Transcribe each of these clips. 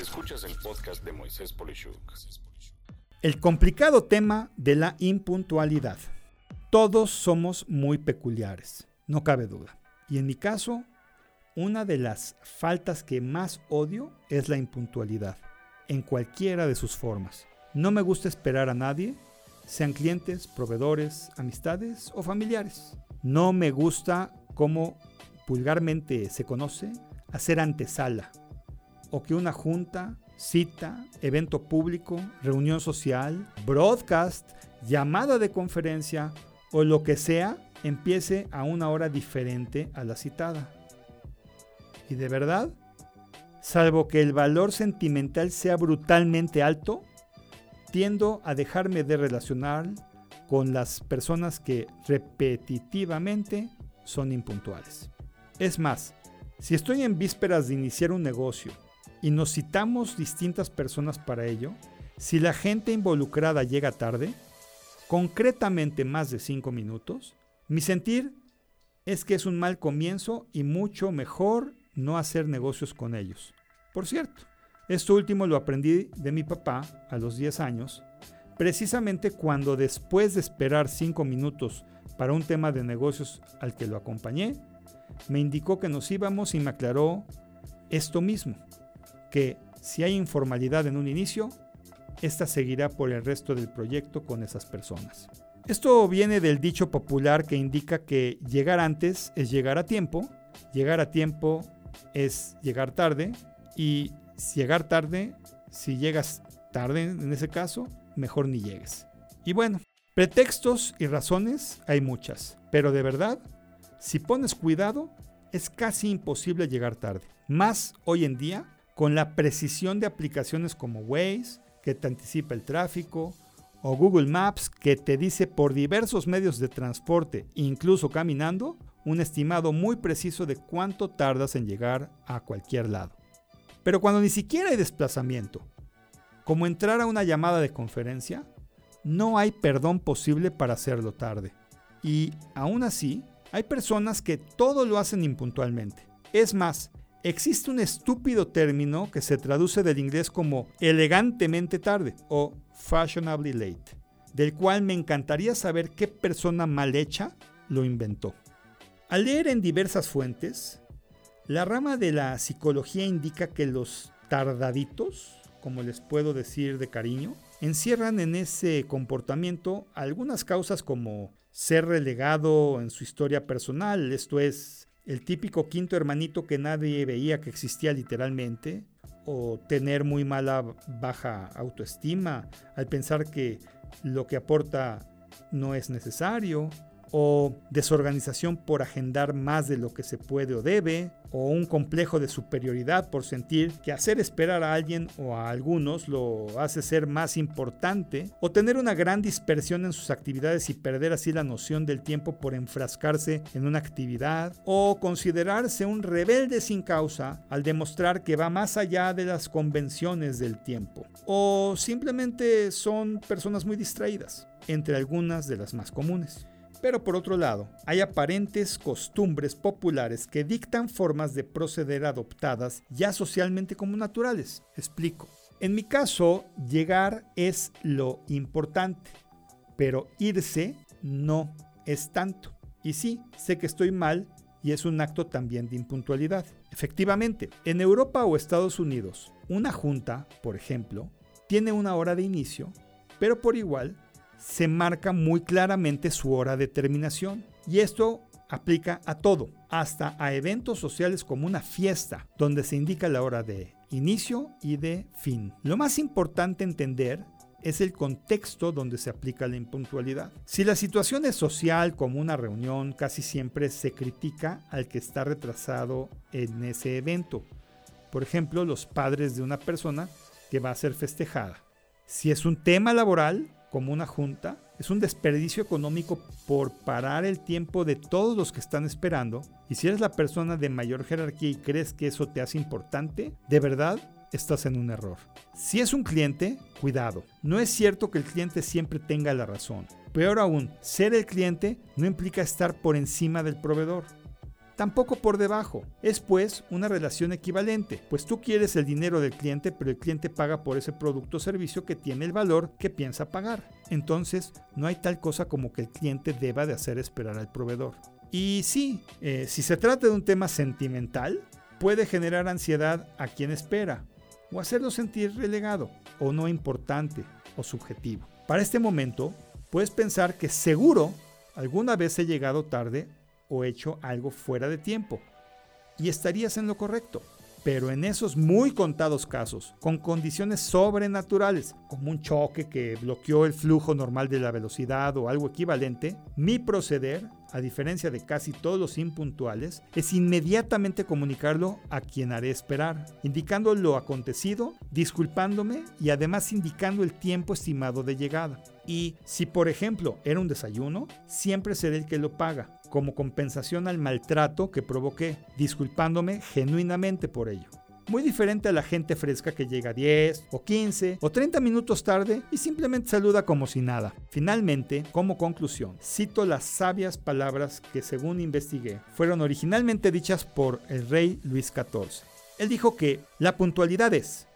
Escuchas el podcast de Moisés Polishuk. El complicado tema de la impuntualidad. Todos somos muy peculiares, no cabe duda. Y en mi caso, una de las faltas que más odio es la impuntualidad, en cualquiera de sus formas. No me gusta esperar a nadie, sean clientes, proveedores, amistades o familiares. No me gusta, como vulgarmente se conoce, hacer antesala o que una junta, cita, evento público, reunión social, broadcast, llamada de conferencia o lo que sea empiece a una hora diferente a la citada. Y de verdad, salvo que el valor sentimental sea brutalmente alto, tiendo a dejarme de relacionar con las personas que repetitivamente son impuntuales. Es más, si estoy en vísperas de iniciar un negocio y nos citamos distintas personas para ello, si la gente involucrada llega tarde, concretamente más de 5 minutos, mi sentir es que es un mal comienzo y mucho mejor no hacer negocios con ellos. Por cierto, esto último lo aprendí de mi papá a los 10 años, precisamente cuando después de esperar 5 minutos para un tema de negocios al que lo acompañé, me indicó que nos íbamos y me aclaró esto mismo que si hay informalidad en un inicio, esta seguirá por el resto del proyecto con esas personas. Esto viene del dicho popular que indica que llegar antes es llegar a tiempo, llegar a tiempo es llegar tarde y llegar tarde, si llegas tarde en ese caso, mejor ni llegues. Y bueno, pretextos y razones hay muchas, pero de verdad, si pones cuidado, es casi imposible llegar tarde. Más hoy en día con la precisión de aplicaciones como Waze, que te anticipa el tráfico, o Google Maps, que te dice por diversos medios de transporte, incluso caminando, un estimado muy preciso de cuánto tardas en llegar a cualquier lado. Pero cuando ni siquiera hay desplazamiento, como entrar a una llamada de conferencia, no hay perdón posible para hacerlo tarde. Y aún así, hay personas que todo lo hacen impuntualmente. Es más, Existe un estúpido término que se traduce del inglés como elegantemente tarde o fashionably late, del cual me encantaría saber qué persona mal hecha lo inventó. Al leer en diversas fuentes, la rama de la psicología indica que los tardaditos, como les puedo decir de cariño, encierran en ese comportamiento algunas causas como ser relegado en su historia personal, esto es, el típico quinto hermanito que nadie veía que existía literalmente, o tener muy mala baja autoestima al pensar que lo que aporta no es necesario, o desorganización por agendar más de lo que se puede o debe, o un complejo de superioridad por sentir que hacer esperar a alguien o a algunos lo hace ser más importante, o tener una gran dispersión en sus actividades y perder así la noción del tiempo por enfrascarse en una actividad, o considerarse un rebelde sin causa al demostrar que va más allá de las convenciones del tiempo, o simplemente son personas muy distraídas, entre algunas de las más comunes. Pero por otro lado, hay aparentes costumbres populares que dictan formas de proceder adoptadas ya socialmente como naturales. Explico. En mi caso, llegar es lo importante, pero irse no es tanto. Y sí, sé que estoy mal y es un acto también de impuntualidad. Efectivamente, en Europa o Estados Unidos, una junta, por ejemplo, tiene una hora de inicio, pero por igual se marca muy claramente su hora de terminación. Y esto aplica a todo, hasta a eventos sociales como una fiesta, donde se indica la hora de inicio y de fin. Lo más importante entender es el contexto donde se aplica la impuntualidad. Si la situación es social como una reunión, casi siempre se critica al que está retrasado en ese evento. Por ejemplo, los padres de una persona que va a ser festejada. Si es un tema laboral, como una junta, es un desperdicio económico por parar el tiempo de todos los que están esperando. Y si eres la persona de mayor jerarquía y crees que eso te hace importante, de verdad estás en un error. Si es un cliente, cuidado. No es cierto que el cliente siempre tenga la razón. Peor aún, ser el cliente no implica estar por encima del proveedor. Tampoco por debajo. Es pues una relación equivalente, pues tú quieres el dinero del cliente, pero el cliente paga por ese producto o servicio que tiene el valor que piensa pagar. Entonces, no hay tal cosa como que el cliente deba de hacer esperar al proveedor. Y sí, eh, si se trata de un tema sentimental, puede generar ansiedad a quien espera, o hacerlo sentir relegado, o no importante, o subjetivo. Para este momento, puedes pensar que seguro alguna vez he llegado tarde o hecho algo fuera de tiempo, y estarías en lo correcto. Pero en esos muy contados casos, con condiciones sobrenaturales, como un choque que bloqueó el flujo normal de la velocidad o algo equivalente, mi proceder a diferencia de casi todos los impuntuales, es inmediatamente comunicarlo a quien haré esperar, indicando lo acontecido, disculpándome y además indicando el tiempo estimado de llegada. Y si por ejemplo era un desayuno, siempre seré el que lo paga, como compensación al maltrato que provoqué, disculpándome genuinamente por ello. Muy diferente a la gente fresca que llega 10 o 15 o 30 minutos tarde y simplemente saluda como si nada. Finalmente, como conclusión, cito las sabias palabras que según investigué fueron originalmente dichas por el rey Luis XIV. Él dijo que la puntualidad es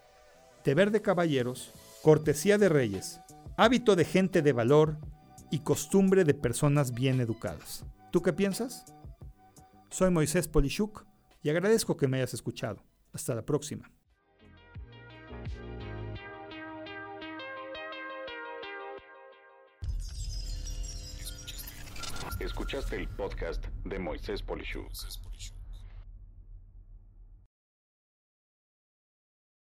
deber de caballeros, cortesía de reyes, hábito de gente de valor y costumbre de personas bien educadas. ¿Tú qué piensas? Soy Moisés Polishuk y agradezco que me hayas escuchado. Hasta la próxima. Escuchaste el podcast de Moisés Polishuk.